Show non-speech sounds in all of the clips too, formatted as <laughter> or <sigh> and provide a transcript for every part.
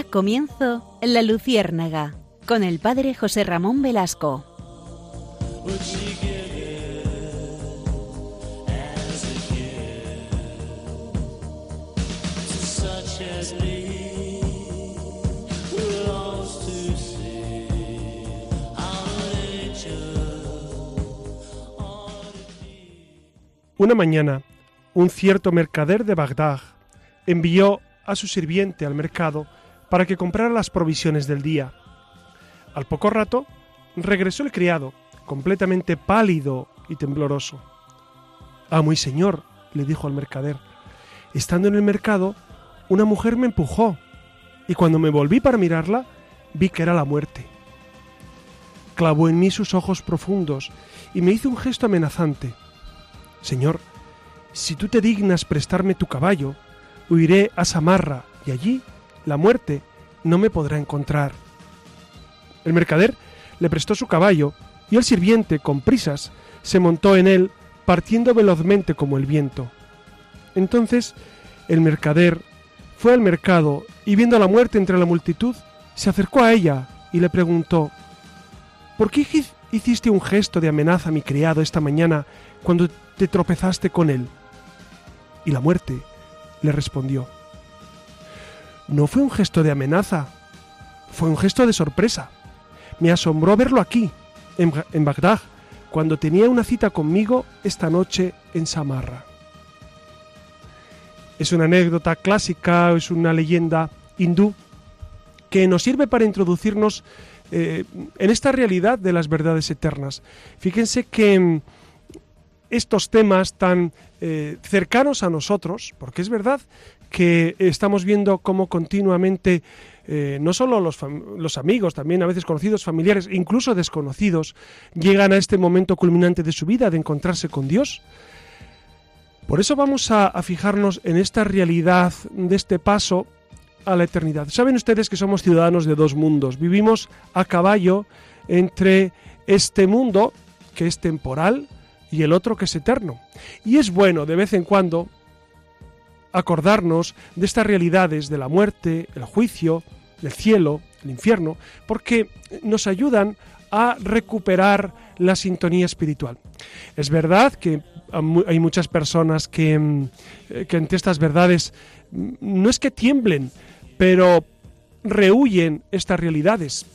Comienzo La Luciérnaga con el padre José Ramón Velasco. Una mañana, un cierto mercader de Bagdad envió a su sirviente al mercado para que comprara las provisiones del día. Al poco rato, regresó el criado, completamente pálido y tembloroso. Ah, muy señor, le dijo al mercader, estando en el mercado, una mujer me empujó, y cuando me volví para mirarla, vi que era la muerte. Clavó en mí sus ojos profundos y me hizo un gesto amenazante. Señor, si tú te dignas prestarme tu caballo, huiré a Samarra y allí la muerte no me podrá encontrar. El mercader le prestó su caballo y el sirviente, con prisas, se montó en él, partiendo velozmente como el viento. Entonces el mercader fue al mercado y viendo a la muerte entre la multitud, se acercó a ella y le preguntó ¿Por qué hiciste un gesto de amenaza a mi criado esta mañana cuando te tropezaste con él? Y la muerte le respondió, No fue un gesto de amenaza, fue un gesto de sorpresa. Me asombró verlo aquí, en, Bagdad, cuando tenía una cita conmigo esta noche en Samarra. Es una anécdota clásica, es una leyenda hindú que nos sirve para introducirnos eh, en esta realidad de las verdades eternas. Fíjense que mm, estos temas tan eh, cercanos a nosotros, porque es verdad que estamos viendo cómo continuamente eh, no solo los, los, amigos, también a veces conocidos, familiares, incluso desconocidos, llegan a este momento culminante de su vida, de encontrarse con Dios. Por eso vamos a, a fijarnos en esta realidad de este paso a la eternidad. Saben ustedes que somos ciudadanos de dos mundos, vivimos a caballo entre este mundo, que es temporal, y el otro que es eterno. Y es bueno de vez en cuando acordarnos de estas realidades de la muerte, el juicio, el cielo, el infierno, porque nos ayudan a recuperar la sintonía espiritual. Es verdad que hay muchas personas que, mm, que ante estas verdades mm, no es que tiemblen, pero rehuyen estas realidades.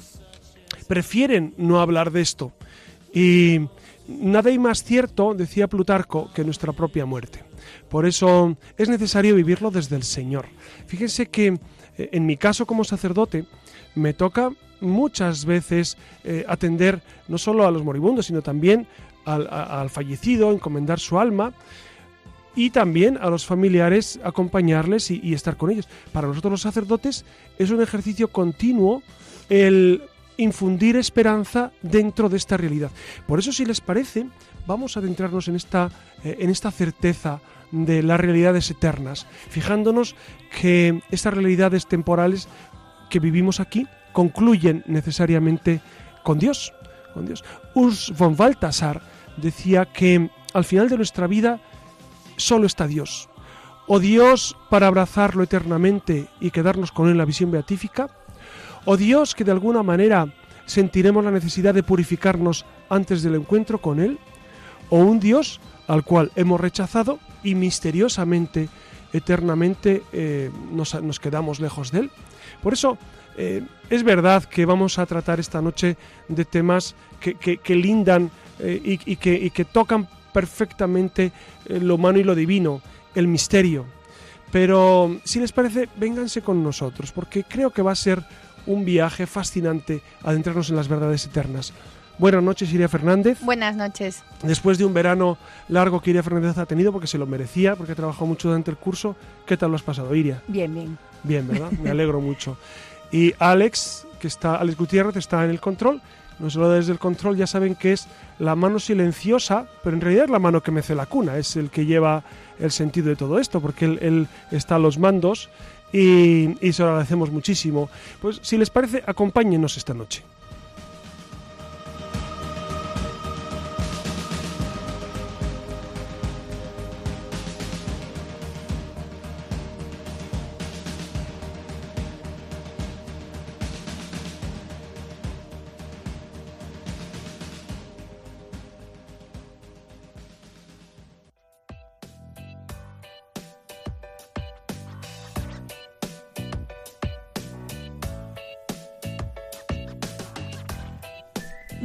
Prefieren no hablar de esto. Y nada hay más cierto, decía Plutarco, que nuestra propia muerte. Por eso es necesario vivirlo desde el Señor. Fíjense que eh, en mi caso como sacerdote me toca muchas veces eh, atender no solo a los moribundos, sino también al, al fallecido, encomendar su alma y también a los familiares acompañarles y, estar con ellos. Para nosotros los sacerdotes es un ejercicio continuo el infundir esperanza dentro de esta realidad. Por eso, si les parece, vamos a adentrarnos en esta, eh, en esta certeza de las realidades eternas, fijándonos que estas realidades temporales que vivimos aquí concluyen necesariamente con Dios. Con Dios. Urs von Balthasar decía que al final de nuestra vida solo está Dios. O Dios para abrazarlo eternamente y quedarnos con él en la visión beatífica. O Dios que de alguna manera sentiremos la necesidad de purificarnos antes del encuentro con Él. O un Dios al cual hemos rechazado y misteriosamente, eternamente eh, nos, quedamos lejos de Él. Por eso eh, es verdad que vamos a tratar esta noche de temas que, lindan eh, y, que, y que tocan perfectamente lo humano y lo divino, el misterio. Pero si les parece, vénganse con nosotros, porque creo que va a ser un viaje fascinante adentrarnos en las verdades eternas. Buenas noches, Iria Fernández. Buenas noches. Después de un verano largo que Iria Fernández ha tenido, porque se lo merecía, porque ha trabajado mucho durante el curso, ¿qué tal lo has pasado, Iria? Bien, bien. Bien, ¿verdad? <laughs> Me alegro mucho. Y Alex, que está, Alex Gutiérrez está en el control, no solo desde el control, ya saben que es la mano silenciosa, pero en realidad es la mano que mece la cuna, es el que lleva el sentido de todo esto, porque él, está a los mandos y, y se lo agradecemos muchísimo. Pues si les parece, acompáñenos esta noche.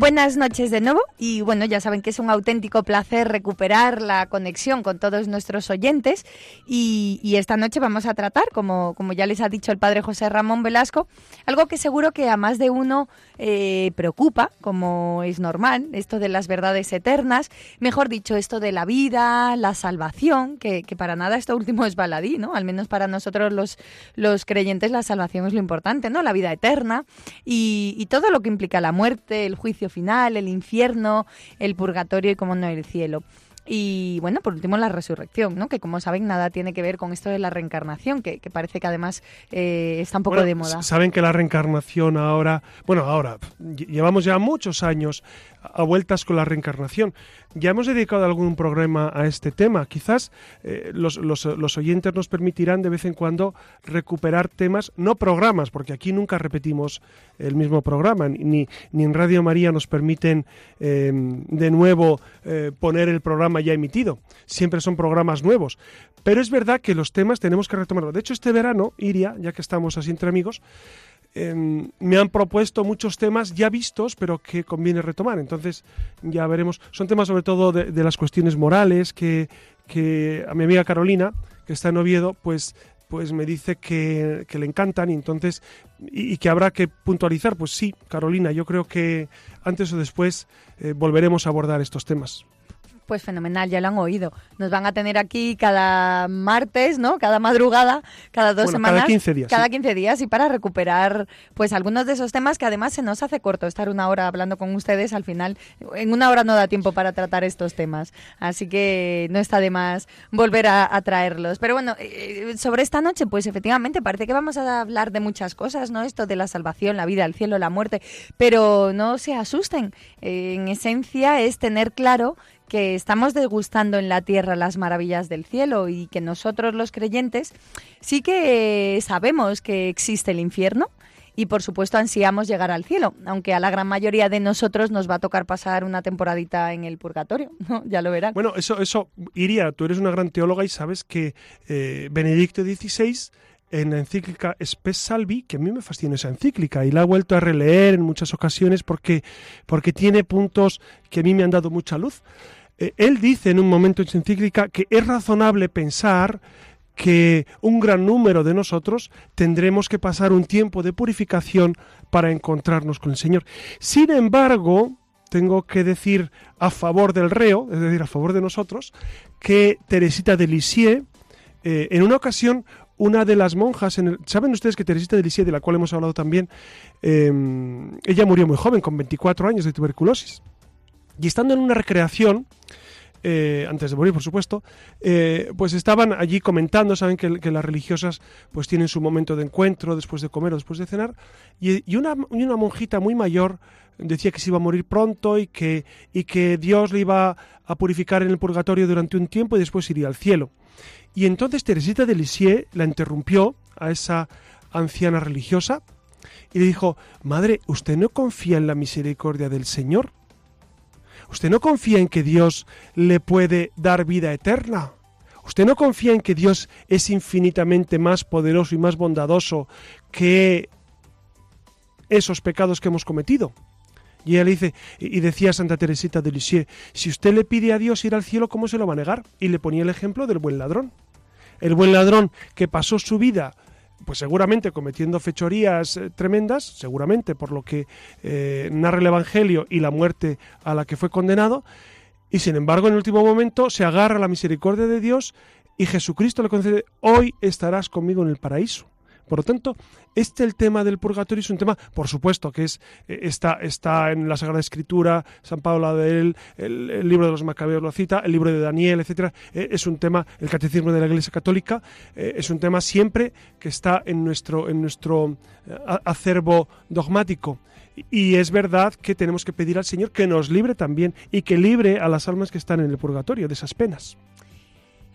Buenas noches de nuevo y bueno, ya saben que es un auténtico placer recuperar la conexión con todos nuestros oyentes y, esta noche vamos a tratar, como, como ya les ha dicho el padre José Ramón Velasco, algo que seguro que a más de uno eh, preocupa, como es normal, esto de las verdades eternas, mejor dicho, esto de la vida, la salvación, que, para nada esto último es baladí, ¿no? Al menos para nosotros los, los creyentes la salvación es lo importante, ¿no? La vida eterna y, y todo lo que implica la muerte, el juicio final, el infierno, el purgatorio y, como no, el cielo. Y bueno, por último la resurrección, ¿no? que como saben nada tiene que ver con esto de la reencarnación, que, parece que además eh, está un poco de moda. Saben que la reencarnación ahora, bueno, ahora, llevamos ya muchos años a vueltas con la reencarnación. Ya hemos dedicado algún programa a este tema. Quizás eh, los, los, oyentes nos permitirán de vez en cuando recuperar temas, no programas, porque aquí nunca repetimos el mismo programa, ni, ni en Radio María nos permiten eh, de nuevo poner el programa ya emitido. Siempre son programas nuevos. Pero es verdad que los temas tenemos que retomarlos. De hecho, este verano, Iria, ya que estamos así entre amigos, em, me han propuesto muchos temas ya vistos, pero que conviene retomar. Entonces, ya veremos. Son temas sobre todo de, las cuestiones morales que, que a mi amiga Carolina, que está en Oviedo, pues pues me dice que, le encantan y entonces y, que habrá que puntualizar. Pues sí, Carolina, yo creo que antes o después eh, volveremos a abordar estos temas. Pues fenomenal, ya lo han oído. Nos van a tener aquí cada martes, ¿no? Cada madrugada, cada dos semanas. Cada 15 días. Cada 15 días y para recuperar pues algunos de esos temas que además se nos hace corto estar una hora hablando con ustedes. Al final, en una hora no da tiempo para tratar estos temas. Así que no está de más volver a, traerlos. Pero bueno, eh, sobre esta noche, pues efectivamente parece que vamos a hablar de muchas cosas, ¿no? Esto de la salvación, la vida, el cielo, la muerte. Pero no se asusten. en esencia es tener claro que estamos degustando en la tierra las maravillas del cielo y que nosotros los creyentes sí que sabemos que existe el infierno y por supuesto ansiamos llegar al cielo, aunque a la gran mayoría de nosotros nos va a tocar pasar una temporadita en el purgatorio, <laughs> ya lo verán. Bueno, eso, eso, Iria, tú eres una gran teóloga y sabes que eh, Benedicto XVI en la encíclica Spes Salvi, que a mí me fascina esa encíclica y la he vuelto a releer en muchas ocasiones porque, porque tiene puntos que a mí me han dado mucha luz. Eh, él dice en un momento en su encíclica que es razonable pensar que un gran número de nosotros tendremos que pasar un tiempo de purificación para encontrarnos con el Señor. Sin embargo, tengo que decir a favor del reo, es decir, a favor de nosotros, que Teresita de Lisieux, eh, en una ocasión, una de las monjas, en ¿saben ustedes que Teresita de Lisieux, de la cual hemos hablado también, em, ella murió muy joven, con 24 años de tuberculosis? Y estando en una recreación, eh, antes de morir, por supuesto, eh, pues estaban allí comentando, saben que, las religiosas pues tienen su momento de encuentro después de comer o después de cenar, y, una, una, monjita muy mayor decía que se iba a morir pronto y que, y que Dios le iba a purificar en el purgatorio durante un tiempo y después iría al cielo. Y entonces Teresita de Lisieux la interrumpió a esa anciana religiosa y le dijo, Madre, ¿usted no confía en la misericordia del Señor? ¿Usted no confía en que Dios le puede dar vida eterna? ¿Usted no confía en que Dios es infinitamente más poderoso y más bondadoso que esos pecados que hemos cometido? Y ella le dice, y decía Santa Teresita de Lisieux, si usted le pide a Dios ir al cielo, ¿cómo se lo va a negar? Y le ponía el ejemplo del buen ladrón. El buen ladrón que pasó su vida pues seguramente cometiendo fechorías eh, tremendas, seguramente por lo que eh, narra el Evangelio y la muerte a la que fue condenado, y sin embargo en el último momento se agarra a la misericordia de Dios y Jesucristo le concede, hoy estarás conmigo en el paraíso. Por lo tanto, este el tema del purgatorio es un tema, por supuesto, que es eh, está, está en la Sagrada Escritura, San Pablo de él, el, libro de los Macabeos lo cita, el libro de Daniel, etcétera. Eh, es un tema, el catecismo de la Iglesia Católica, eh, es un tema siempre que está en nuestro, en nuestro acervo dogmático. Y es verdad que tenemos que pedir al Señor que nos libre también y que libre a las almas que están en el purgatorio de esas penas.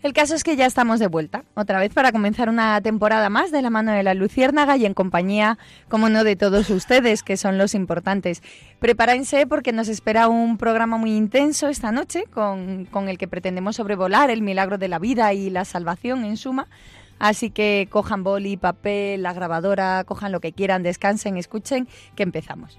El caso es que ya estamos de vuelta, otra vez para comenzar una temporada más de la mano de la Luciérnaga y en compañía, como no, de todos ustedes, que son los importantes. Prepárense porque nos espera un programa muy intenso esta noche, con, con el que pretendemos sobrevolar el milagro de la vida y la salvación en suma. Así que cojan boli, papel, la grabadora, cojan lo que quieran, descansen, escuchen, que empezamos.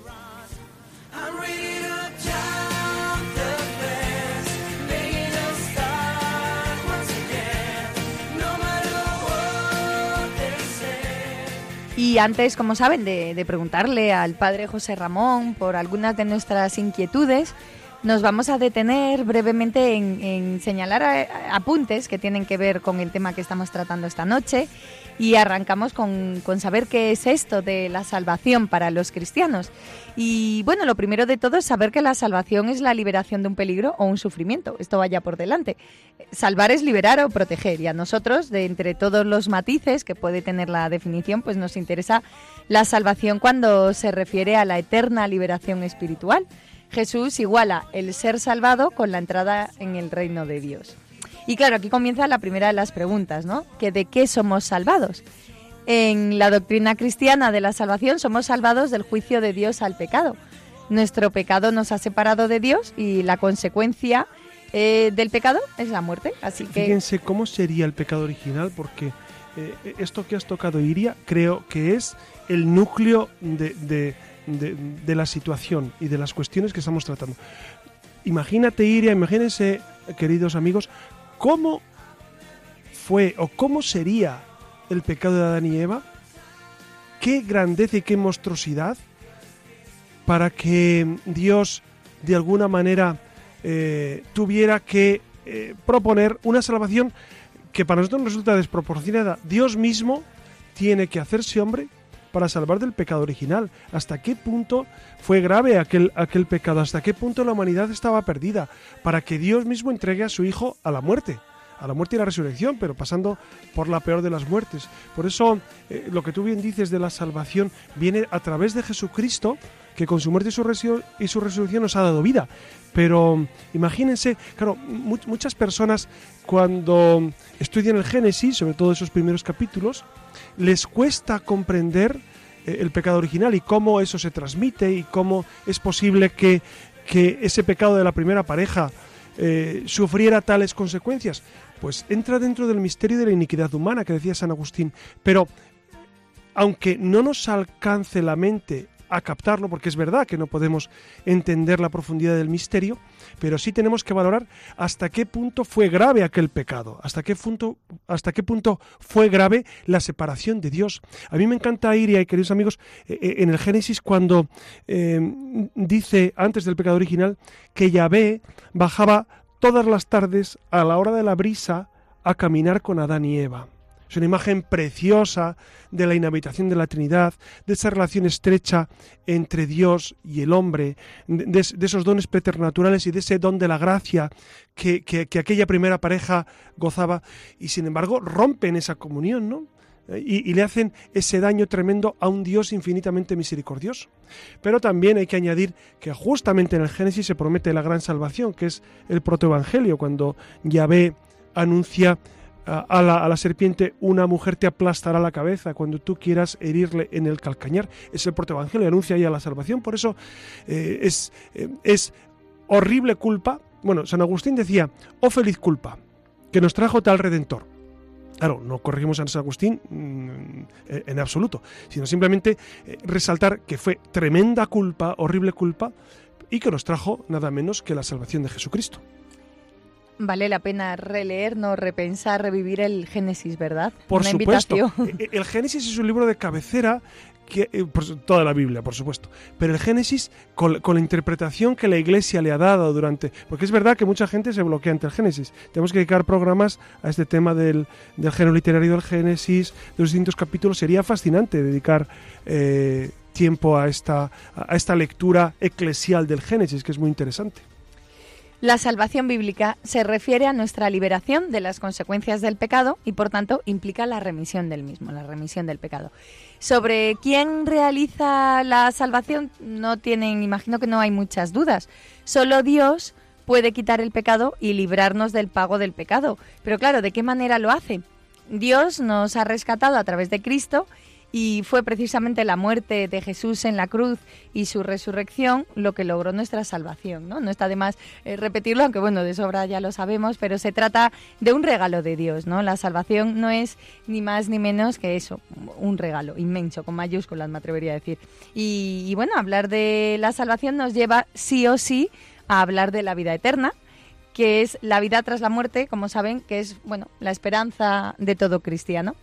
Y antes, como saben, de, preguntarle al padre José Ramón por algunas de nuestras inquietudes, nos vamos a detener brevemente en, señalar apuntes que tienen que ver con el tema que estamos tratando esta noche y arrancamos con, saber qué es esto de la salvación para los cristianos. Y bueno, lo primero de todo es saber que la salvación es la liberación de un peligro o un sufrimiento. Esto vaya por delante. Salvar es liberar o proteger y a nosotros, de entre todos los matices que puede tener la definición, pues nos interesa la salvación cuando se refiere a la eterna liberación espiritual. Jesús iguala el ser salvado con la entrada en el reino de Dios. Y claro, aquí comienza la primera de las preguntas, ¿no? Que de qué somos salvados. En la doctrina cristiana de la salvación somos salvados del juicio de Dios al pecado. Nuestro pecado nos ha separado de Dios y la consecuencia eh, del pecado es la muerte. Así que fíjense cómo sería el pecado original, porque eh, esto que has tocado, Iria, creo que es el núcleo de de, la situación y de las cuestiones que estamos tratando. Imagínate, Iria, imagínense, queridos amigos, cómo fue o cómo sería el pecado de Adán y Eva, qué grandeza y qué monstruosidad para que Dios de alguna manera eh, tuviera que eh, proponer una salvación que para nosotros resulta desproporcionada. Dios mismo tiene que hacerse hombre para salvar del pecado original. ¿Hasta qué punto fue grave aquel, aquel pecado? ¿Hasta qué punto la humanidad estaba perdida? Para que Dios mismo entregue a su Hijo a la muerte a la muerte y la resurrección, pero pasando por la peor de las muertes. Por eso, eh, lo que tú bien dices de la salvación viene a través de Jesucristo, que con su muerte y su, y su resurrección nos ha dado vida. Pero imagínense, claro, muchas personas cuando estudian el Génesis, sobre todo esos primeros capítulos, les cuesta comprender eh, el pecado original y cómo eso se transmite y cómo es posible que, ese pecado de la primera pareja eh, sufriera tales consecuencias. Pues entra dentro del misterio de la iniquidad humana que decía San Agustín. Pero aunque no nos alcance la mente a captarlo, porque es verdad que no podemos entender la profundidad del misterio, pero sí tenemos que valorar hasta qué punto fue grave aquel pecado, hasta qué punto, hasta qué punto fue grave la separación de Dios. A mí me encanta ir, y queridos amigos, eh, eh, en el Génesis cuando eh, dice antes del pecado original que Yahvé bajaba todas las tardes a la hora de la brisa a caminar con Adán y Eva. Es una imagen preciosa de la inhabitación de la Trinidad, de esa relación estrecha entre Dios y el hombre, de, esos dones preternaturales y de ese don de la gracia que, aquella primera pareja gozaba y sin embargo rompen esa comunión, ¿no? Y, y, le hacen ese daño tremendo a un Dios infinitamente misericordioso. Pero también hay que añadir que justamente en el Génesis se promete la gran salvación, que es el protoevangelio, cuando Yahvé anuncia a la, serpiente, una mujer te aplastará la cabeza cuando tú quieras herirle en el calcañar. Es el protoevangelio, anuncia ya la salvación. Por eso eh, es, eh, es horrible culpa. Bueno, San Agustín decía, oh feliz culpa, que nos trajo tal redentor. Claro, no corregimos a San Agustín mm, en absoluto, sino simplemente eh, resaltar que fue tremenda culpa, horrible culpa, y que nos trajo nada menos que la salvación de Jesucristo vale la pena releer, no repensar, revivir el Génesis, ¿verdad? Por supuesto. E-, el Génesis es un libro de cabecera que, eh, toda la Biblia, por supuesto. Pero el Génesis, con, la interpretación que la Iglesia le ha dado durante... Porque es verdad que mucha gente se bloquea ante el Génesis. Tenemos que dedicar programas a este tema del, género literario del Génesis, de los distintos capítulos. Sería fascinante dedicar eh, tiempo a esta, a esta lectura eclesial del Génesis, que es muy interesante. La salvación bíblica se refiere a nuestra liberación de las consecuencias del pecado y por tanto implica la remisión del mismo, la remisión del pecado. Sobre quién realiza la salvación no tienen, imagino que no hay muchas dudas. Solo Dios puede quitar el pecado y librarnos del pago del pecado. Pero claro, ¿de qué manera lo hace? Dios nos ha rescatado a través de Cristo y fue precisamente la muerte de Jesús en la cruz y su resurrección lo que logró nuestra salvación. No, no está de más eh, repetirlo, aunque bueno, de sobra ya lo sabemos, pero se trata de un regalo de Dios. ¿no? La salvación no es ni más ni menos que eso, un regalo inmenso, con mayúsculas me atrevería a decir. Y, y bueno, hablar de la salvación nos lleva sí o sí a hablar de la vida eterna que es la vida tras la muerte, como saben, que es bueno la esperanza de todo cristiano.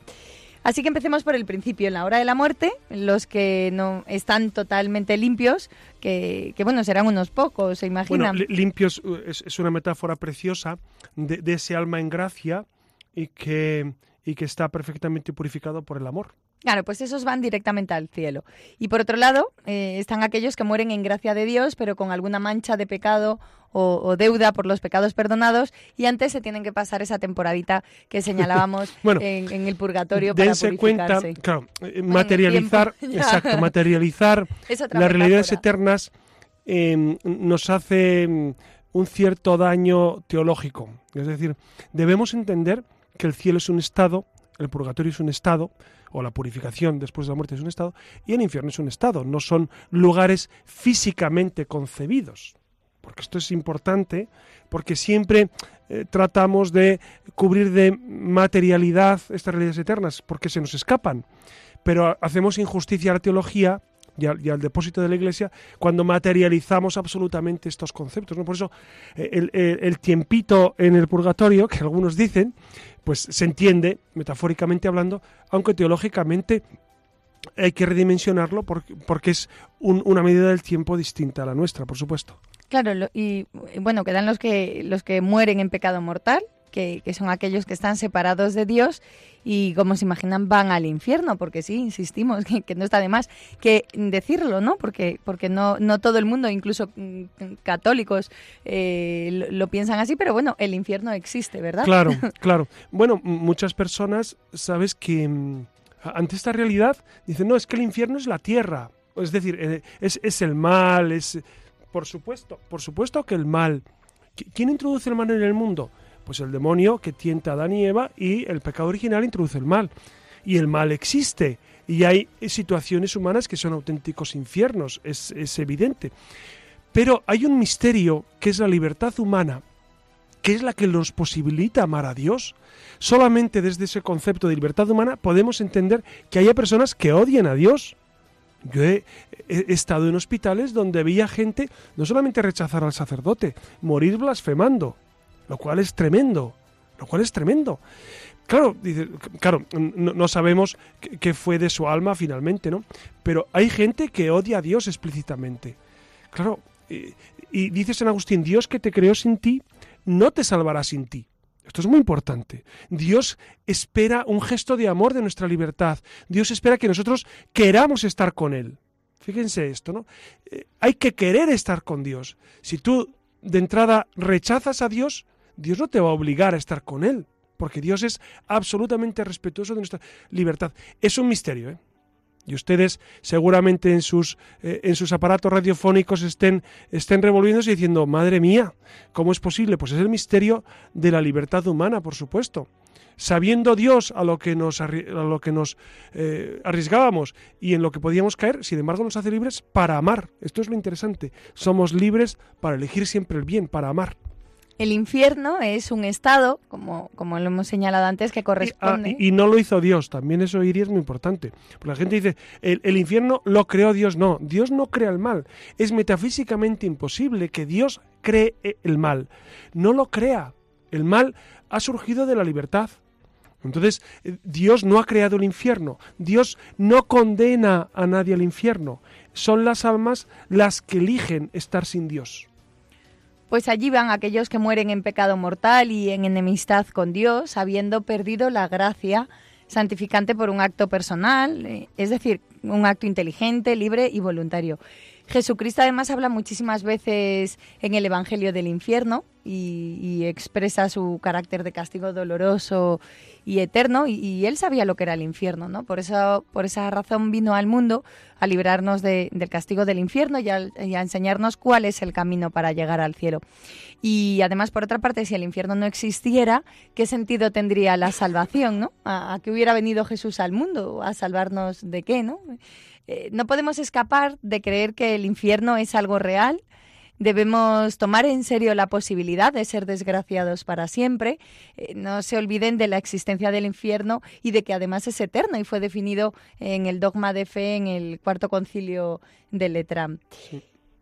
Así que empecemos por el principio, en la hora de la muerte, los que no están totalmente limpios, que, bueno, serán unos pocos, se imaginan. Bueno, limpios uh, es, una metáfora preciosa de, ese alma en gracia y que, y que está perfectamente purificado por el amor. Claro, pues esos van directamente al cielo. Y por otro lado, eh, están aquellos que mueren en gracia de Dios, pero con alguna mancha de pecado o, deuda por los pecados perdonados, y antes se tienen que pasar esa temporadita que señalábamos <laughs> en, el purgatorio para purificarse. cuenta, claro, eh, materializar, <laughs> exacto, materializar <laughs> las realidades eternas em, nos hace em, un cierto daño teológico. Es decir, debemos entender que el cielo es un estado, el purgatorio es un estado, o la purificación después de la muerte es un estado, y el infierno es un estado, no son lugares físicamente concebidos. Porque esto es importante, porque siempre eh, tratamos de cubrir de materialidad estas realidades eternas, porque se nos escapan. Pero hacemos injusticia a la teología y al, depósito de la Iglesia cuando materializamos absolutamente estos conceptos. ¿no? Por eso eh, el, tiempito en el purgatorio, que algunos dicen, pues se entiende, metafóricamente hablando, aunque teológicamente hay que redimensionarlo porque, es una medida del tiempo distinta a la nuestra, por supuesto. Claro, y bueno, quedan los que, los que mueren en pecado mortal, que, son aquellos que están separados de Dios y, como se imaginan, van al infierno, porque sí, insistimos, <laughs> que, no está de más que decirlo, ¿no? Porque, porque no, no todo el mundo, incluso mm, católicos, eh, lo, piensan así, pero bueno, el infierno existe, ¿verdad? Claro, <laughs> claro. Bueno, muchas personas, sabes que mm, ante esta realidad dicen, no, es que el infierno es la tierra, es decir, eh, es, es el mal, es... Por supuesto, por supuesto que el mal. ¿Quién introduce el mal en el mundo? Pues el demonio que tienta a Adán y Eva y el pecado original introduce el mal. Y el mal existe. Y hay situaciones humanas que son auténticos infiernos, es, evidente. Pero hay un misterio que es la libertad humana, que es la que nos posibilita amar a Dios. Solamente desde ese concepto de libertad humana podemos entender que haya personas que odian a Dios. Yo he, estado en hospitales donde veía gente no solamente rechazar al sacerdote, morir blasfemando lo cual es tremendo, lo cual es tremendo. Claro, dice, claro, no, sabemos qué fue de su alma finalmente, ¿no? Pero hay gente que odia a Dios explícitamente. Claro, y, y dice San Agustín, Dios que te creó sin ti, no te salvará sin ti. Esto es muy importante. Dios espera un gesto de amor de nuestra libertad. Dios espera que nosotros queramos estar con Él. Fíjense esto, ¿no? Eh, hay que querer estar con Dios. Si tú de entrada rechazas a Dios, Dios no te va a obligar a estar con Él, porque Dios es absolutamente respetuoso de nuestra libertad. Es un misterio, ¿eh? Y ustedes seguramente en sus, eh, en sus aparatos radiofónicos estén, estén revolviéndose y diciendo, madre mía, ¿cómo es posible? Pues es el misterio de la libertad humana, por supuesto. Sabiendo Dios a lo que nos, a lo que nos eh, arriesgábamos y en lo que podíamos caer, sin embargo nos hace libres para amar. Esto es lo interesante. Somos libres para elegir siempre el bien, para amar. El infierno es un estado, como, como lo hemos señalado antes, que ah, corresponde. Y, no lo hizo Dios, también eso iría es muy importante. Porque la gente dice, el, el, infierno lo creó Dios. No, Dios no crea el mal. Es metafísicamente imposible que Dios cree el mal. No lo crea. El mal ha surgido de la libertad. Entonces, eh, Dios no ha creado el infierno. Dios no condena a nadie al infierno. Son las almas las que eligen estar sin Dios. Pues allí van aquellos que mueren en pecado mortal y en enemistad con Dios, habiendo perdido la gracia santificante por un acto personal, eh, es decir, un acto inteligente, libre y voluntario. Jesucristo además habla muchísimas veces en el Evangelio del infierno y, expresa su carácter de castigo doloroso y eterno y, él sabía lo que era el infierno, ¿no? Por, eso, por esa razón vino al mundo a librarnos del castigo del infierno y a, enseñarnos cuál es el camino para llegar al cielo. Y además, por otra parte, si el infierno no existiera, ¿qué sentido tendría la salvación, ¿no? ¿A, a qué hubiera venido Jesús al mundo? ¿A salvarnos de qué, no? Eh, no podemos escapar de creer que el infierno es algo real. Debemos tomar en serio la posibilidad de ser desgraciados para siempre. Eh, no se olviden de la existencia del infierno y de que además es eterno y fue definido en el dogma de fe en el cuarto concilio de Letrán.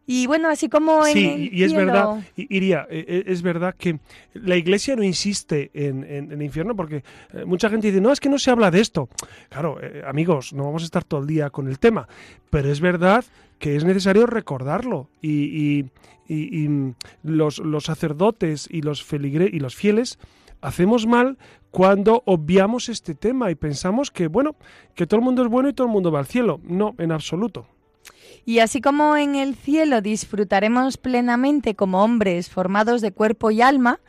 Y bueno, así como en sí, y es verdad, Iría, e, e, es verdad que la Iglesia no insiste en, el infierno porque eh, mucha gente dice, no, es que no se habla de esto. Claro, eh, amigos, no vamos a estar todo el día con el tema, pero es verdad que es necesario recordarlo y, y los, los, sacerdotes y los, feligre, y los fieles hacemos mal cuando obviamos este tema y pensamos que, bueno, que todo el mundo es bueno y todo el mundo va al cielo. No, en absoluto. Y así como en el cielo disfrutaremos plenamente como hombres formados de cuerpo y alma,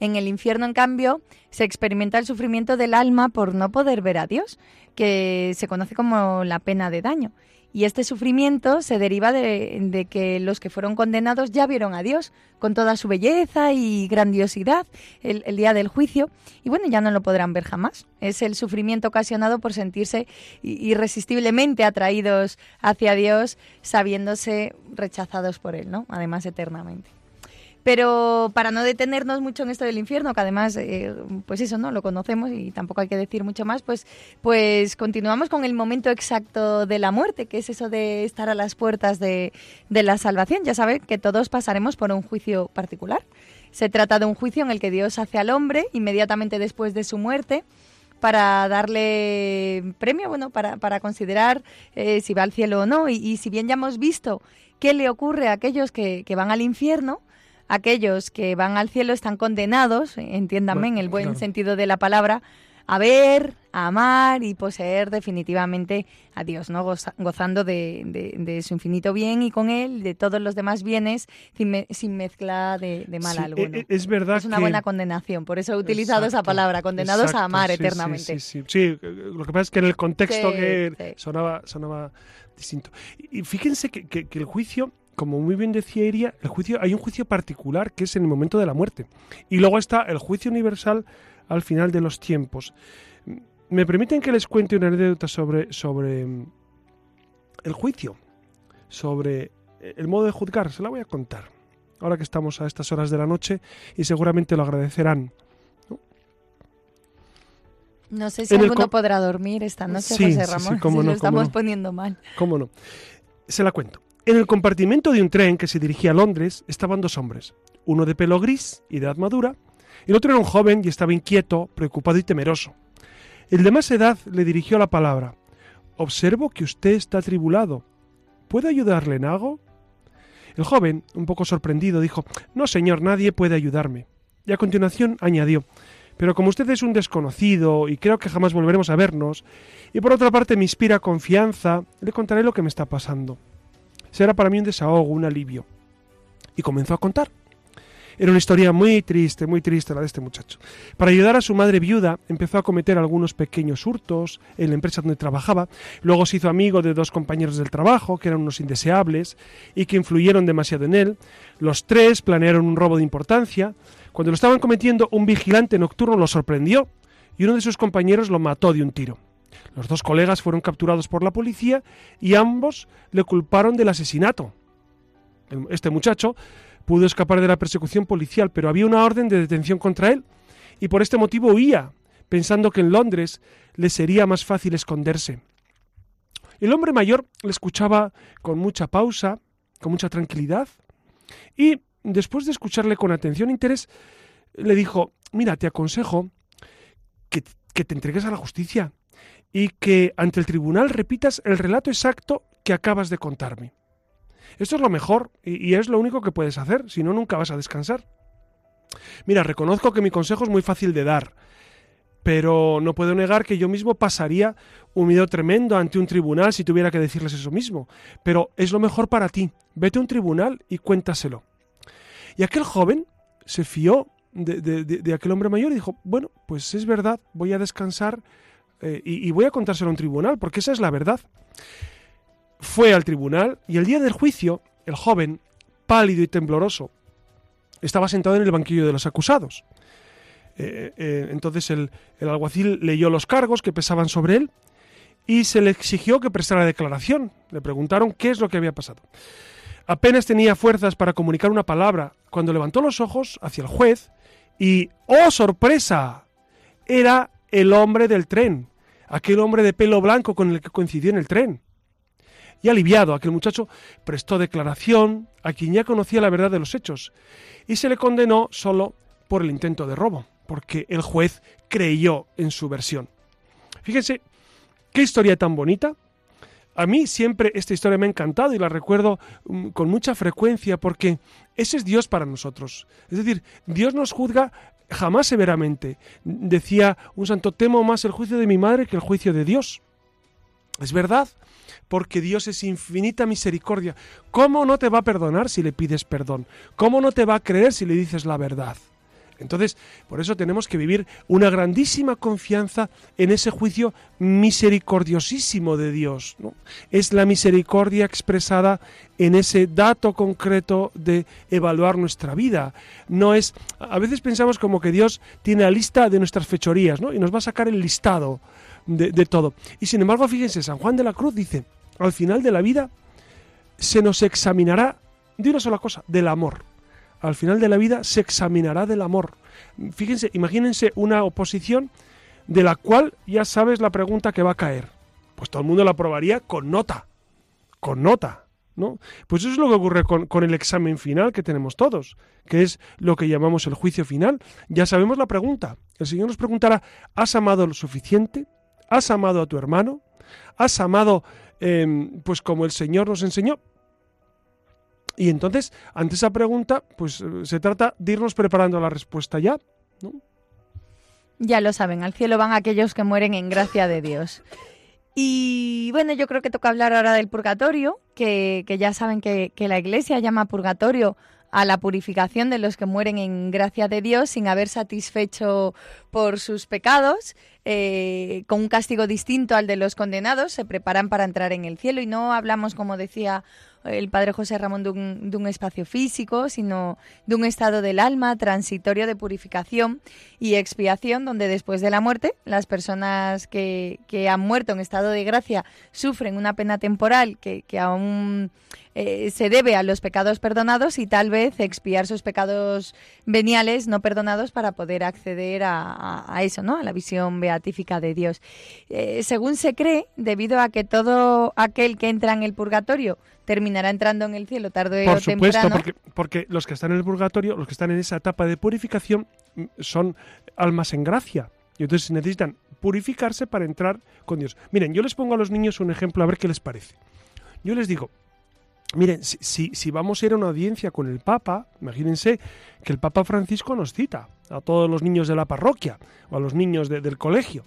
en el infierno, en cambio, se experimenta el sufrimiento del alma por no poder ver a Dios, que se conoce como la pena de daño. Y este sufrimiento se deriva de, que los que fueron condenados ya vieron a Dios con toda su belleza y grandiosidad el, día del juicio y bueno, ya no lo podrán ver jamás. Es el sufrimiento ocasionado por sentirse irresistiblemente atraídos hacia Dios sabiéndose rechazados por Él, ¿no? Además eternamente. Pero para no detenernos mucho en esto del infierno, que además, eh, pues eso, ¿no? Lo conocemos y tampoco hay que decir mucho más, pues, pues continuamos con el momento exacto de la muerte, que es eso de estar a las puertas de, de la salvación. Ya saben que todos pasaremos por un juicio particular. Se trata de un juicio en el que Dios hace al hombre inmediatamente después de su muerte para darle premio, bueno, para, para considerar eh, si va al cielo o no. Y, si bien ya hemos visto qué le ocurre a aquellos que, que van al infierno, aquellos que van al cielo están condenados, entiéndanme en el buen sentido de la palabra, a ver, a amar y poseer definitivamente a Dios, ¿no? gozando de, su infinito bien y con él de todos los demás bienes sin, mezcla de, mal alguno. E, e, es verdad. Es una buena condenación, por eso he utilizado esa palabra, condenados a amar eternamente. Sí, sí, lo que pasa es que en el contexto que sonaba, sonaba distinto. Y fíjense que el juicio como muy bien decía Iria, el juicio, hay un juicio particular que es en el momento de la muerte. Y luego está el juicio universal al final de los tiempos. ¿Me permiten que les cuente una anécdota sobre, sobre mm, el juicio? Sobre el modo de juzgar. Se la voy a contar. Ahora que estamos a estas horas de la noche y seguramente lo agradecerán. No, sé si alguno podrá dormir esta noche, José Ramón, si lo estamos poniendo mal. ¿Cómo no? Se la cuento. En el compartimento de un tren que se dirigía a Londres estaban dos hombres, uno de pelo gris y de edad madura, el otro era un joven y estaba inquieto, preocupado y temeroso. El de más edad le dirigió la palabra. Observo que usted está atribulado. ¿Puede ayudarle en algo? El joven, un poco sorprendido, dijo No, señor, nadie puede ayudarme. Y a continuación añadió Pero como usted es un desconocido y creo que jamás volveremos a vernos, y por otra parte me inspira confianza, le contaré lo que me está pasando. Será para mí un desahogo, un alivio. Y comenzó a contar. Era una historia muy triste, muy triste la de este muchacho. Para ayudar a su madre viuda, empezó a cometer algunos pequeños hurtos en la empresa donde trabajaba. Luego se hizo amigo de dos compañeros del trabajo, que eran unos indeseables y que influyeron demasiado en él. Los tres planearon un robo de importancia. Cuando lo estaban cometiendo, un vigilante nocturno lo sorprendió y uno de sus compañeros lo mató de un tiro. Los dos colegas fueron capturados por la policía y ambos le culparon del asesinato. Este muchacho pudo escapar de la persecución policial, pero había una orden de detención contra él y por este motivo huía, pensando que en Londres le sería más fácil esconderse. El hombre mayor le escuchaba con mucha pausa, con mucha tranquilidad, y después de escucharle con atención e interés, le dijo, mira, te aconsejo que, que te entregues a la justicia, y que ante el tribunal repitas el relato exacto que acabas de contarme. Esto es lo mejor y, es lo único que puedes hacer, si no, nunca vas a descansar. Mira, reconozco que mi consejo es muy fácil de dar, pero no puedo negar que yo mismo pasaría un miedo tremendo ante un tribunal si tuviera que decirles eso mismo. Pero es lo mejor para ti. Vete a un tribunal y cuéntaselo. Y aquel joven se fió de, aquel hombre mayor y dijo, bueno, pues es verdad, voy a descansar eh, y, voy a contárselo a un tribunal, porque esa es la verdad. Fue al tribunal y el día del juicio, el joven, pálido y tembloroso, estaba sentado en el banquillo de los acusados. Eh, eh, entonces el, alguacil leyó los cargos que pesaban sobre él y se le exigió que prestara declaración. Le preguntaron qué es lo que había pasado. Apenas tenía fuerzas para comunicar una palabra cuando levantó los ojos hacia el juez y, ¡oh sorpresa! Era el hombre del tren, aquel hombre de pelo blanco con el que coincidió en el tren. Y aliviado, aquel muchacho prestó declaración a quien ya conocía la verdad de los hechos y se le condenó solo por el intento de robo, porque el juez creyó en su versión. Fíjense, qué historia tan bonita. A mí siempre esta historia me ha encantado y la recuerdo mm, con mucha frecuencia porque ese es Dios para nosotros. Es decir, Dios nos juzga jamás severamente. Decía un santo, temo más el juicio de mi madre que el juicio de Dios. Es verdad, porque Dios es infinita misericordia. ¿Cómo no te va a perdonar si le pides perdón? ¿Cómo no te va a creer si le dices la verdad? Entonces, por eso tenemos que vivir una grandísima confianza en ese juicio misericordiosísimo de Dios. Es la misericordia expresada en ese dato concreto de evaluar nuestra vida. No es. A veces pensamos como que Dios tiene la lista de nuestras fechorías, ¿no? Y nos va a sacar el listado de, todo. Y sin embargo, fíjense, San Juan de la Cruz dice, al final de la vida se nos examinará de una sola cosa, del amor. Al final de la vida se examinará del amor. Fíjense, imagínense una oposición de la cual ya sabes la pregunta que va a caer. Pues todo el mundo la aprobaría con nota. Con nota. ¿No? Pues eso es lo que ocurre con, el examen final que tenemos todos, que es lo que llamamos el juicio final. Ya sabemos la pregunta. El Señor nos preguntará, ¿has amado lo suficiente? ¿Has amado a tu hermano? ¿Has amado em, pues como el Señor nos enseñó? Y entonces, ante esa pregunta, pues eh, se trata de irnos preparando la respuesta ya. Ya lo saben, al cielo van aquellos que mueren en gracia de Dios. Y bueno, yo creo que toca hablar ahora del purgatorio, que, ya saben que, que la Iglesia llama purgatorio a la purificación de los que mueren en gracia de Dios sin haber satisfecho por sus pecados, eh, con un castigo distinto al de los condenados, se preparan para entrar en el cielo. Y no hablamos, como decía el padre José Ramón, de un, espacio físico, sino de un estado del alma transitorio de purificación y expiación, donde después de la muerte las personas que, han muerto en estado de gracia sufren una pena temporal que, aún eh, se debe a los pecados perdonados y tal vez expiar sus pecados veniales no perdonados para poder acceder a, eso, ¿no? a la visión beatífica de Dios. Eh, según se cree, debido a que todo aquel que entra en el purgatorio terminará entrando en el cielo tarde Por o supuesto, temprano. Porque, porque los que están en el purgatorio, los que están en esa etapa de purificación, mm, son almas en gracia. Y entonces necesitan purificarse para entrar con Dios. Miren, yo les pongo a los niños un ejemplo a ver qué les parece. Yo les digo, miren, si, si, vamos a ir a una audiencia con el Papa, imagínense que el Papa Francisco nos cita a todos los niños de la parroquia o a los niños del colegio.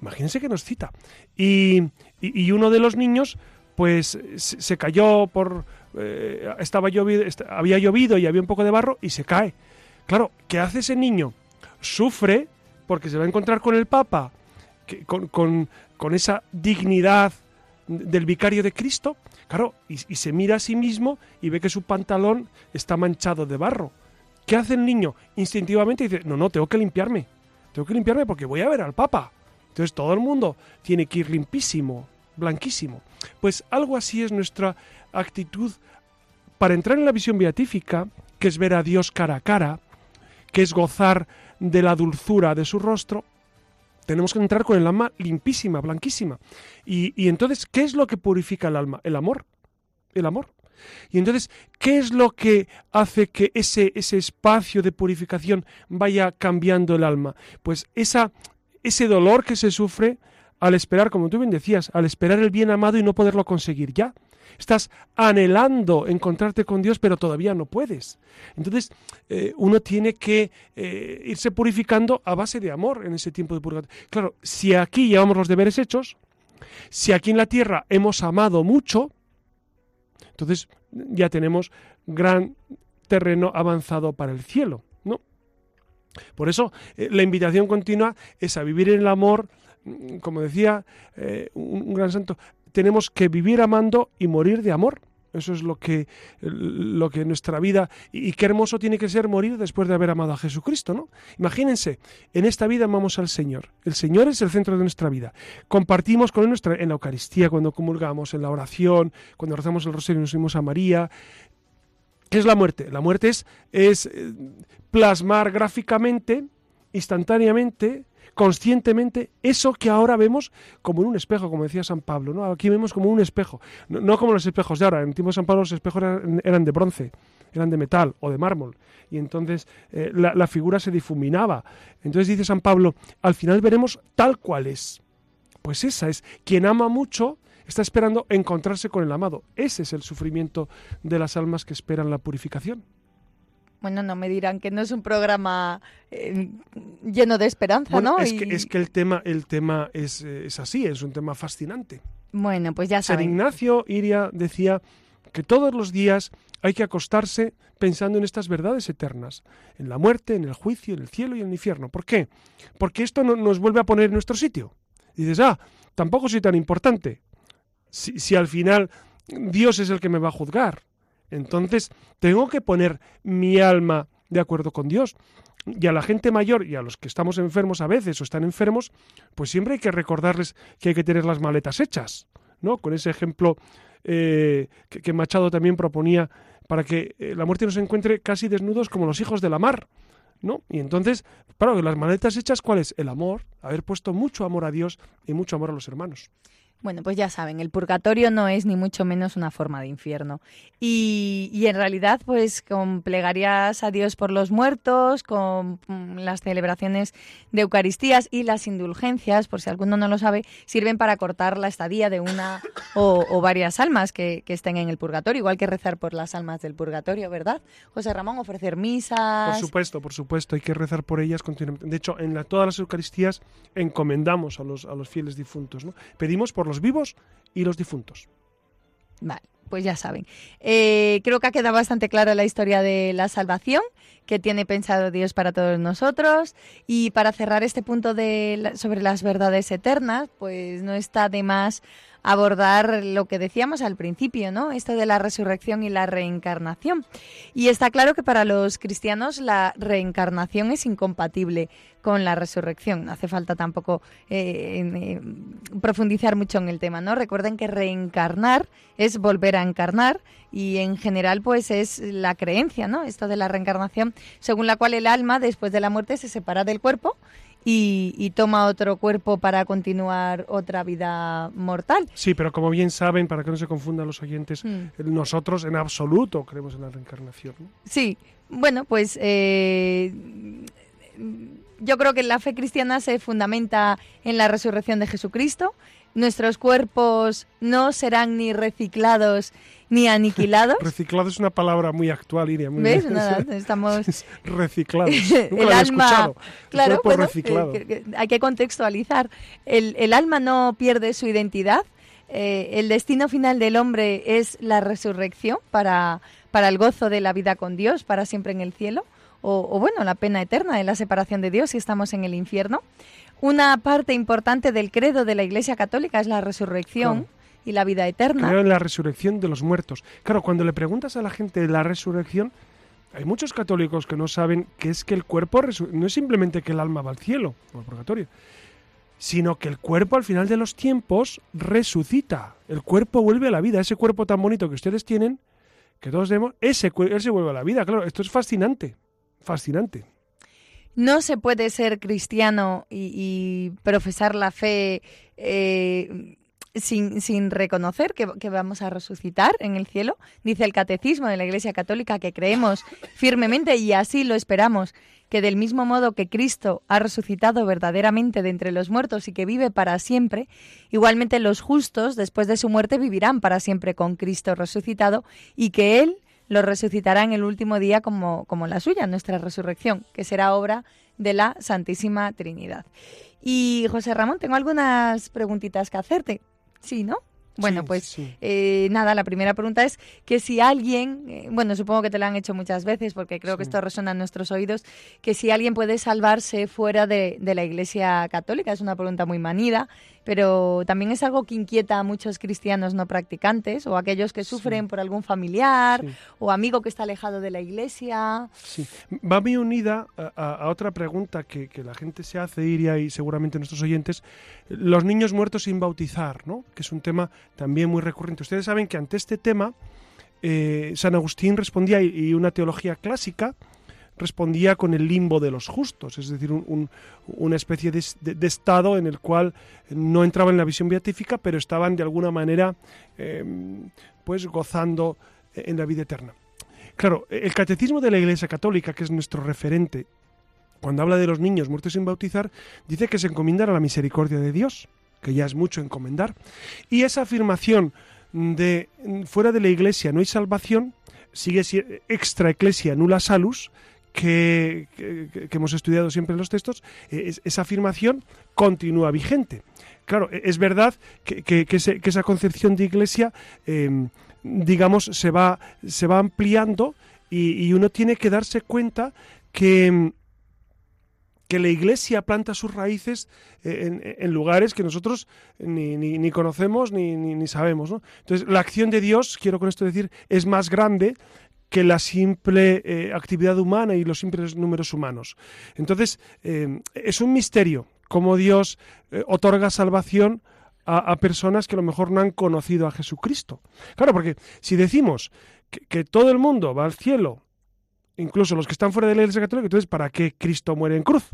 Imagínense que nos cita. y, y uno de los niños pues se cayó por... Eh, estaba llovido, había llovido y había un poco de barro y se cae. Claro, ¿qué hace ese niño? Sufre porque se va a encontrar con el Papa, con, con, esa dignidad del vicario de Cristo, claro, y, se mira a sí mismo y ve que su pantalón está manchado de barro. ¿Qué hace el niño? Instintivamente dice, no, no, tengo que limpiarme, tengo que limpiarme porque voy a ver al Papa. Entonces todo el mundo tiene que ir limpísimo, blanquísimo. Pues algo así es nuestra actitud para entrar en la visión beatífica, que es ver a Dios cara a cara, que es gozar de la dulzura de su rostro, tenemos que entrar con el alma limpísima, blanquísima. Y, entonces, ¿qué es lo que purifica el alma? El amor. El amor. Y entonces, ¿qué es lo que hace que ese, ese espacio de purificación vaya cambiando el alma? Pues esa, ese dolor que se sufre al esperar, como tú bien decías, al esperar el bien amado y no poderlo conseguir ya. Estás anhelando encontrarte con Dios, pero todavía no puedes. Entonces, eh, uno tiene que eh, irse purificando a base de amor en ese tiempo de purgatorio. Claro, si aquí llevamos los deberes hechos, si aquí en la tierra hemos amado mucho, entonces ya tenemos gran terreno avanzado para el cielo, ¿no? Por eso eh, la invitación continua es a vivir en el amor, mm, como decía un gran santo, tenemos que vivir amando y morir de amor. Eso es lo que, lo que nuestra vida. Y, qué hermoso tiene que ser morir después de haber amado a Jesucristo, ¿no? Imagínense, en esta vida amamos al Señor. El Señor es el centro de nuestra vida. Compartimos con Él nuestra, en la Eucaristía, cuando comulgamos, en la oración, cuando rezamos el rosario y nos unimos a María. ¿Qué es la muerte? La muerte es, es eh, plasmar gráficamente, instantáneamente, conscientemente eso que ahora vemos como en un espejo, como decía San Pablo. ¿no? Aquí vemos como un espejo, no, como los espejos de ahora. En el tiempo de San Pablo los espejos eran, de bronce, eran de metal o de mármol. Y entonces eh, la, la figura se difuminaba. Entonces dice San Pablo, al final veremos tal cual es. Pues esa es, quien ama mucho está esperando encontrarse con el amado. Ese es el sufrimiento de las almas que esperan la purificación. Bueno, no me dirán que no es un programa eh, lleno de esperanza, ¿no? Es, que, es que el tema, el tema es, eh, es, así, es un tema fascinante. Bueno, pues ya saben. San Ignacio Iria decía que todos los días hay que acostarse pensando en estas verdades eternas, en la muerte, en el juicio, en el cielo y en el infierno. ¿Por qué? Porque esto no, nos vuelve a poner en nuestro sitio. Y dices, ah, tampoco soy tan importante. Si, si al final Dios es el que me va a juzgar. Entonces, tengo que poner mi alma de acuerdo con Dios. Y a la gente mayor y a los que estamos enfermos a veces o están enfermos, pues siempre hay que recordarles que hay que tener las maletas hechas, ¿no? Con ese ejemplo eh, que, Machado también proponía para que eh, la muerte nos encuentre casi desnudos como los hijos de la mar, ¿no? Y entonces, claro, las maletas hechas, ¿cuál es? El amor, haber puesto mucho amor a Dios y mucho amor a los hermanos. Bueno, pues ya saben, el purgatorio no es ni mucho menos una forma de infierno. Y, y, en realidad, pues con plegarias a Dios por los muertos, con mm, las celebraciones de Eucaristías y las indulgencias, por si alguno no lo sabe, sirven para cortar la estadía de una o, varias almas que, que, estén en el purgatorio, igual que rezar por las almas del purgatorio, ¿verdad? José Ramón, ofrecer misas. Por supuesto, por supuesto, hay que rezar por ellas continuamente. De hecho, en la, todas las Eucaristías encomendamos a los, a los fieles difuntos, ¿no? Pedimos por los vivos y los difuntos. Vale, pues ya saben. Eh, creo que ha quedado bastante clara la historia de la salvación que tiene pensado Dios para todos nosotros. Y para cerrar este punto de, sobre las verdades eternas, pues no está de más abordar lo que decíamos al principio, ¿no? Esto de la resurrección y la reencarnación. Y está claro que para los cristianos la reencarnación es incompatible con la resurrección. No hace falta tampoco eh, eh, profundizar mucho en el tema, ¿no? Recuerden que reencarnar es volver a encarnar y en general pues es la creencia, ¿no? Esto de la reencarnación, según la cual el alma después de la muerte se separa del cuerpo y, toma otro cuerpo para continuar otra vida mortal. Sí, pero como bien saben, para que no se confundan los oyentes, mm. nosotros en absoluto creemos en la reencarnación. Sí, bueno, pues eh, yo creo que la fe cristiana se fundamenta en la resurrección de Jesucristo. Nuestros cuerpos no serán ni reciclados ni aniquilados. <laughs> Reciclado es una palabra muy actual, Iria. Muy ¿Ves? Nada, <laughs> estamos... reciclados. <laughs> el alma... Claro, hay que contextualizar. El, el, alma no pierde su identidad. Eh, el destino final del hombre es la resurrección para, para el gozo de la vida con Dios, para siempre en el cielo. O, o bueno, la pena eterna de la separación de Dios si estamos en el infierno. Una parte importante del credo de la Iglesia Católica es la resurrección y la vida eterna. Creo en la resurrección de los muertos. Claro, cuando le preguntas a la gente de la resurrección, hay muchos católicos que no saben que es que el cuerpo no es simplemente que el alma va al cielo o al purgatorio, sino que el cuerpo al final de los tiempos resucita. El cuerpo vuelve a la vida. Ese cuerpo tan bonito que ustedes tienen, que todos vemos, ese, ese vuelve a la vida. Claro, esto es fascinante. Fascinante. No se puede ser cristiano y, profesar la fe eh, sin, reconocer que, vamos a resucitar en el cielo. Dice el catecismo de la Iglesia Católica que creemos firmemente y así lo esperamos que del mismo modo que Cristo ha resucitado verdaderamente de entre los muertos y que vive para siempre, igualmente los justos después de su muerte vivirán para siempre con Cristo resucitado y que Él los resucitará en el último día como, como la suya, nuestra resurrección, que será obra de la Santísima Trinidad. Y José Ramón, tengo algunas preguntitas que hacerte. Sí, ¿no? Bueno, pues eh, nada, la primera pregunta es que si alguien, eh, bueno, supongo que te la han hecho muchas veces porque creo que esto resuena en nuestros oídos, que si alguien puede salvarse fuera de, de la Iglesia Católica, es una pregunta muy manida, pero también es algo que inquieta a muchos cristianos no practicantes o aquellos que sufren por algún familiar o amigo que está alejado de la iglesia. Sí, va muy unida a, otra pregunta que, la gente se hace, Iria, y seguramente nuestros oyentes, los niños muertos sin bautizar, ¿no? que es un tema también muy recurrente. Ustedes saben que ante este tema, eh, San Agustín respondía, y una teología clásica, respondía con el limbo de los justos, es decir, una especie de, estado en el cual no entraban en la visión beatífica, pero estaban de alguna manera em, pues gozando en la vida eterna. Claro, el catecismo de la Iglesia Católica, que es nuestro referente, cuando habla de los niños muertos sin bautizar, dice que se encomiendan a la misericordia de Dios, que ya es mucho encomendar. Y esa afirmación de fuera de la Iglesia no hay salvación, sigue siendo extra ecclesia nulla salus, que, hemos estudiado siempre en los textos, eh, esa afirmación continúa vigente. Claro, e, es verdad que, esa concepción de iglesia, em, digamos, se va, se va ampliando y, uno tiene que darse cuenta que em, que la Iglesia planta sus raíces eh, en, lugares que nosotros ni, conocemos ni, ni, sabemos. Entonces, la acción de Dios, quiero con esto decir, es más grande que la simple eh, actividad humana y los simples números humanos. Entonces, eh, es un misterio cómo Dios eh, otorga salvación a, personas que a lo mejor no han conocido a Jesucristo. Claro, porque si decimos que, todo el mundo va al cielo, incluso los que están fuera de la Iglesia Católica, entonces, ¿para qué Cristo muere en cruz?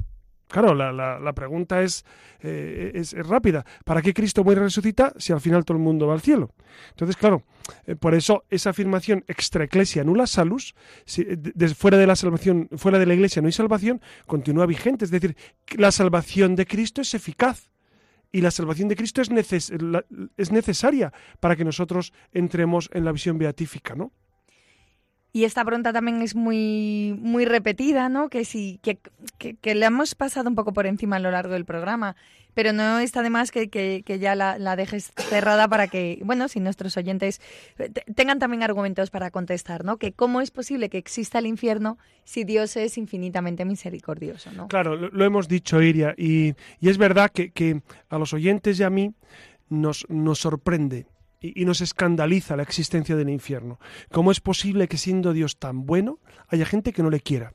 Claro, la, la, pregunta es, eh, es, rápida. ¿Para qué Cristo muere y resucita si al final todo el mundo va al cielo? Entonces, claro, eh, por eso esa afirmación extra ecclesia nulla salus, si, fuera de la salvación, fuera de la iglesia no hay salvación, continúa vigente. Es decir, la salvación de Cristo es eficaz. Y la salvación de Cristo es, es necesaria para que nosotros entremos en la visión beatífica, ¿no? Y esta pregunta también es muy, muy repetida, ¿no? Que, sí, que, que, le hemos pasado un poco por encima a lo largo del programa, pero no está de más que, que, ya la, dejes cerrada para que, bueno, si nuestros oyentes eh, tengan también argumentos para contestar, ¿no? Que cómo es posible que exista el infierno si Dios es infinitamente misericordioso, ¿no? Claro, lo, hemos dicho, Iria, y, y es verdad que, que a los oyentes y a mí nos, nos sorprende y, nos escandaliza la existencia del infierno. ¿Cómo es posible que siendo Dios tan bueno haya gente que no le quiera?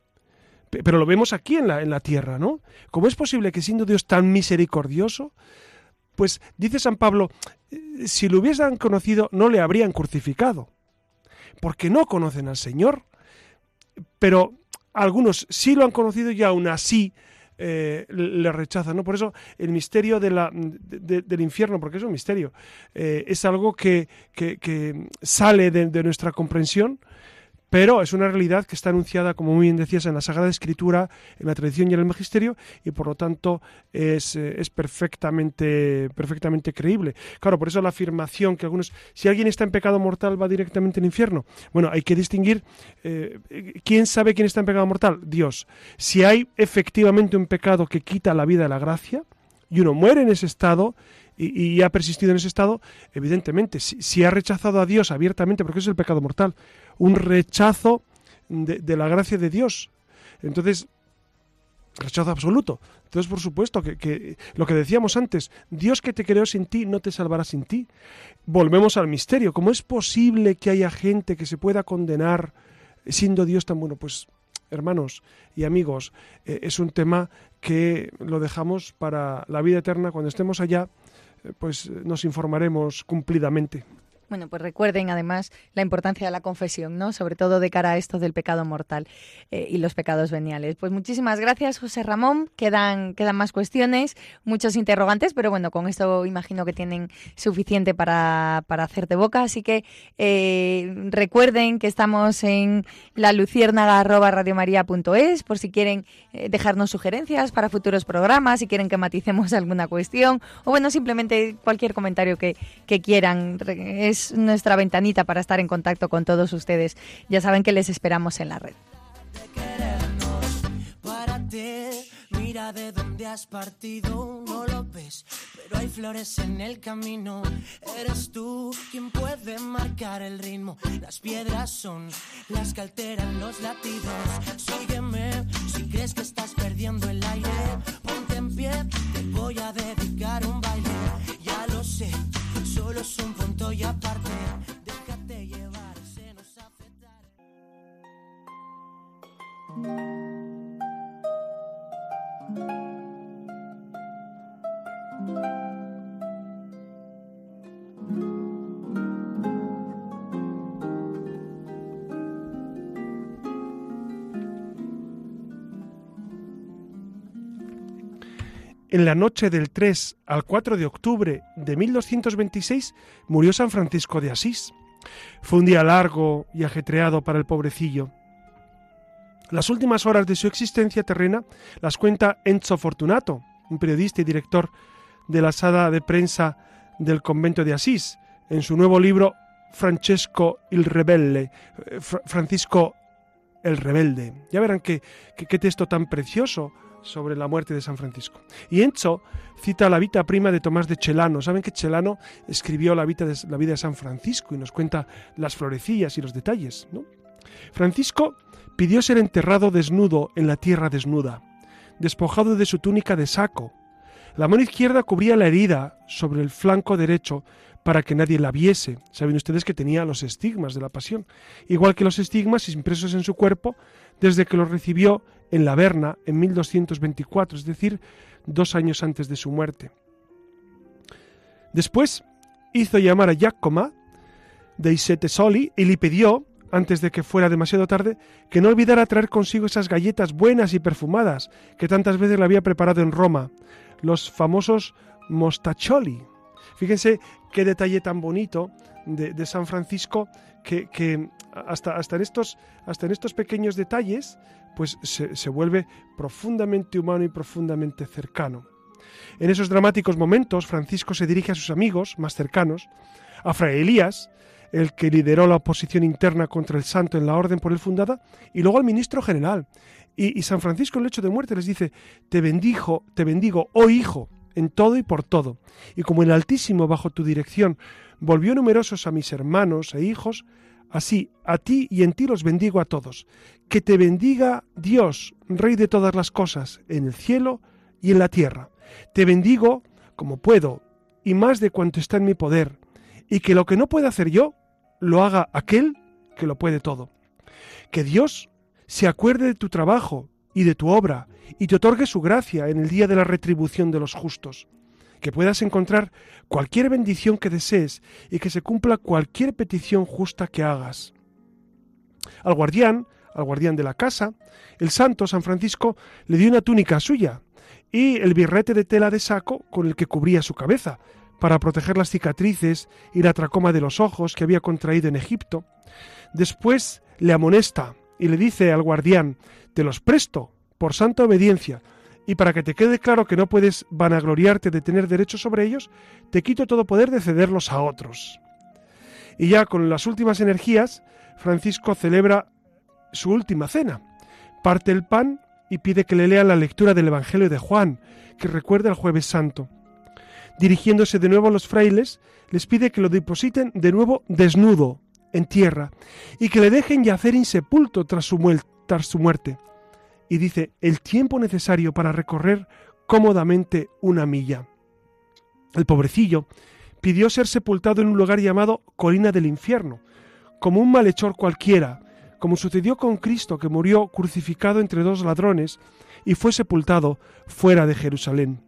Pero lo vemos aquí en la, en la tierra, ¿no? ¿Cómo es posible que siendo Dios tan misericordioso, pues dice San Pablo, eh, si lo hubiesen conocido no le habrían crucificado, porque no conocen al Señor. Pero algunos sí lo han conocido y aún así eh, le rechazan. ¿no? Por eso el misterio de la, del infierno, porque es un misterio, eh, es algo que, que, sale de, nuestra comprensión pero es una realidad que está anunciada, como muy bien decías, en la Sagrada Escritura, en la tradición y en el Magisterio, y por lo tanto es, eh, es perfectamente, perfectamente creíble. Claro, por eso la afirmación que algunos, si alguien está en pecado mortal, va directamente al infierno. Bueno, hay que distinguir, eh, ¿quién sabe quién está en pecado mortal? Dios. Si hay efectivamente un pecado que quita la vida de la gracia, y uno muere en ese estado, y, ha persistido en ese estado, evidentemente, si, ha rechazado a Dios abiertamente, porque eso es el pecado mortal, un rechazo de, la gracia de Dios. Entonces, rechazo absoluto. Entonces, por supuesto, que, lo que decíamos antes, Dios que te creó sin ti no te salvará sin ti. Volvemos al misterio. ¿Cómo es posible que haya gente que se pueda condenar siendo Dios tan bueno? Pues, hermanos y amigos, eh, es un tema que lo dejamos para la vida eterna cuando estemos allá pues nos informaremos cumplidamente. Bueno, pues recuerden además la importancia de la confesión, ¿no? Sobre todo de cara a esto del pecado mortal eh, y los pecados veniales. Pues muchísimas gracias, José Ramón. Quedan, quedan más cuestiones, muchos interrogantes, pero bueno, con esto imagino que tienen suficiente para, para hacerte boca. Así que eh, recuerden que estamos en la luciérnaga.radiomaría.es por si quieren eh, dejarnos sugerencias para futuros programas, si quieren que maticemos <laughs> alguna cuestión o bueno, simplemente cualquier comentario que, que quieran. Nuestra ventanita para estar en contacto con todos ustedes. Ya saben que les esperamos en la red. Mira de dónde has partido, no lo ves, pero hay flores en el camino. Eres tú quien puede marcar el ritmo. Las piedras son las que alteran los latidos. Sígueme si crees que estás perdiendo el aire. Ponte en pie, te voy a dedicar un baile. Ya lo sé, solo es En la noche del 3 al 4 de octubre de 1226 murió San Francisco de Asís. Fue un día largo y ajetreado para el pobrecillo. Las últimas horas de su existencia terrena las cuenta Enzo Fortunato, un periodista y director de la sala de prensa del convento de Asís, en su nuevo libro Francesco il Rebelle, eh, Francisco el Rebelde. Ya verán qué, qué texto tan precioso sobre la muerte de San Francisco. Y Enzo cita la vida prima de Tomás de Celano. Saben que Celano escribió la vida de, la vida de San Francisco y nos cuenta las florecillas y los detalles. Francisco pidió ser enterrado desnudo en la tierra desnuda, despojado de su túnica de saco. La mano izquierda cubría la herida sobre el flanco derecho para que nadie la viese. Saben ustedes que tenía los estigmas de la pasión, igual que los estigmas impresos en su cuerpo desde que los recibió en la Berna en 1224, es decir, dos años antes de su muerte. Después hizo llamar a Giacomo de Soli y le pidió, antes de que fuera demasiado tarde, que no olvidara traer consigo esas galletas buenas y perfumadas que tantas veces le había preparado en Roma, los famosos mostacholi. Fíjense qué detalle tan bonito de, San Francisco que, hasta, en estos, hasta en estos pequeños detalles pues se, vuelve profundamente humano y profundamente cercano. En esos dramáticos momentos, Francisco se dirige a sus amigos más cercanos, a Fray Elías, el que lideró la oposición interna contra el santo en la orden por él fundada, y luego al ministro general. Y, y San Francisco en el hecho de muerte les dice, te bendijo, te bendigo, oh hijo, en todo y por todo. Y como el Altísimo bajo tu dirección volvió numerosos a mis hermanos e hijos, Así, a ti y en ti los bendigo a todos. Que te bendiga Dios, Rey de todas las cosas, en el cielo y en la tierra. Te bendigo como puedo, y más de cuanto está en mi poder, y que lo que no pueda hacer yo, lo haga aquel que lo puede todo. Que Dios se acuerde de tu trabajo y de tu obra, y te otorgue su gracia en el día de la retribución de los justos que puedas encontrar cualquier bendición que desees y que se cumpla cualquier petición justa que hagas. Al guardián, al guardián de la casa, el santo San Francisco le dio una túnica suya y el birrete de tela de saco con el que cubría su cabeza, para proteger las cicatrices y la tracoma de los ojos que había contraído en Egipto. Después le amonesta y le dice al guardián, te los presto por santa obediencia, y para que te quede claro que no puedes vanagloriarte de tener derecho sobre ellos, te quito todo poder de cederlos a otros. Y ya con las últimas energías, Francisco celebra su última cena. Parte el pan y pide que le lean la lectura del Evangelio de Juan, que recuerda el jueves santo. Dirigiéndose de nuevo a los frailes, les pide que lo depositen de nuevo desnudo, en tierra, y que le dejen yacer insepulto tras su, su muerte y dice el tiempo necesario para recorrer cómodamente una milla. El pobrecillo pidió ser sepultado en un lugar llamado Colina del Infierno, como un malhechor cualquiera, como sucedió con Cristo que murió crucificado entre dos ladrones y fue sepultado fuera de Jerusalén.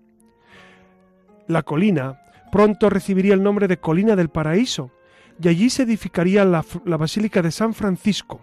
La colina pronto recibiría el nombre de Colina del Paraíso, y allí se edificaría la, la Basílica de San Francisco.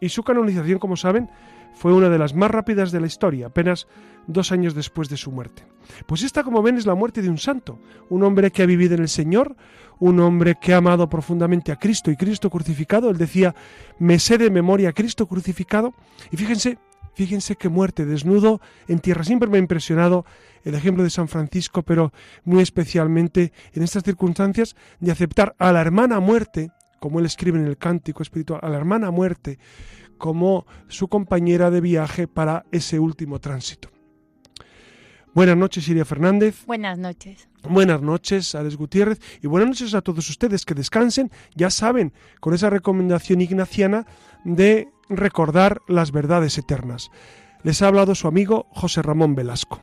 Y su canonización, como saben, fue una de las más rápidas de la historia, apenas dos años después de su muerte. Pues esta, como ven, es la muerte de un santo, un hombre que ha vivido en el Señor, un hombre que ha amado profundamente a Cristo y Cristo crucificado. Él decía, me sé de memoria a Cristo crucificado. Y fíjense, fíjense qué muerte, desnudo en tierra. Siempre me ha impresionado el ejemplo de San Francisco, pero muy especialmente en estas circunstancias de aceptar a la hermana muerte, como él escribe en el cántico espiritual, a la hermana muerte como su compañera de viaje para ese último tránsito. Buenas noches, Iria Fernández. Buenas noches. Buenas noches, Alex Gutiérrez. Y buenas noches a todos ustedes que descansen, ya saben, con esa recomendación ignaciana de recordar las verdades eternas. Les ha hablado su amigo José Ramón Velasco.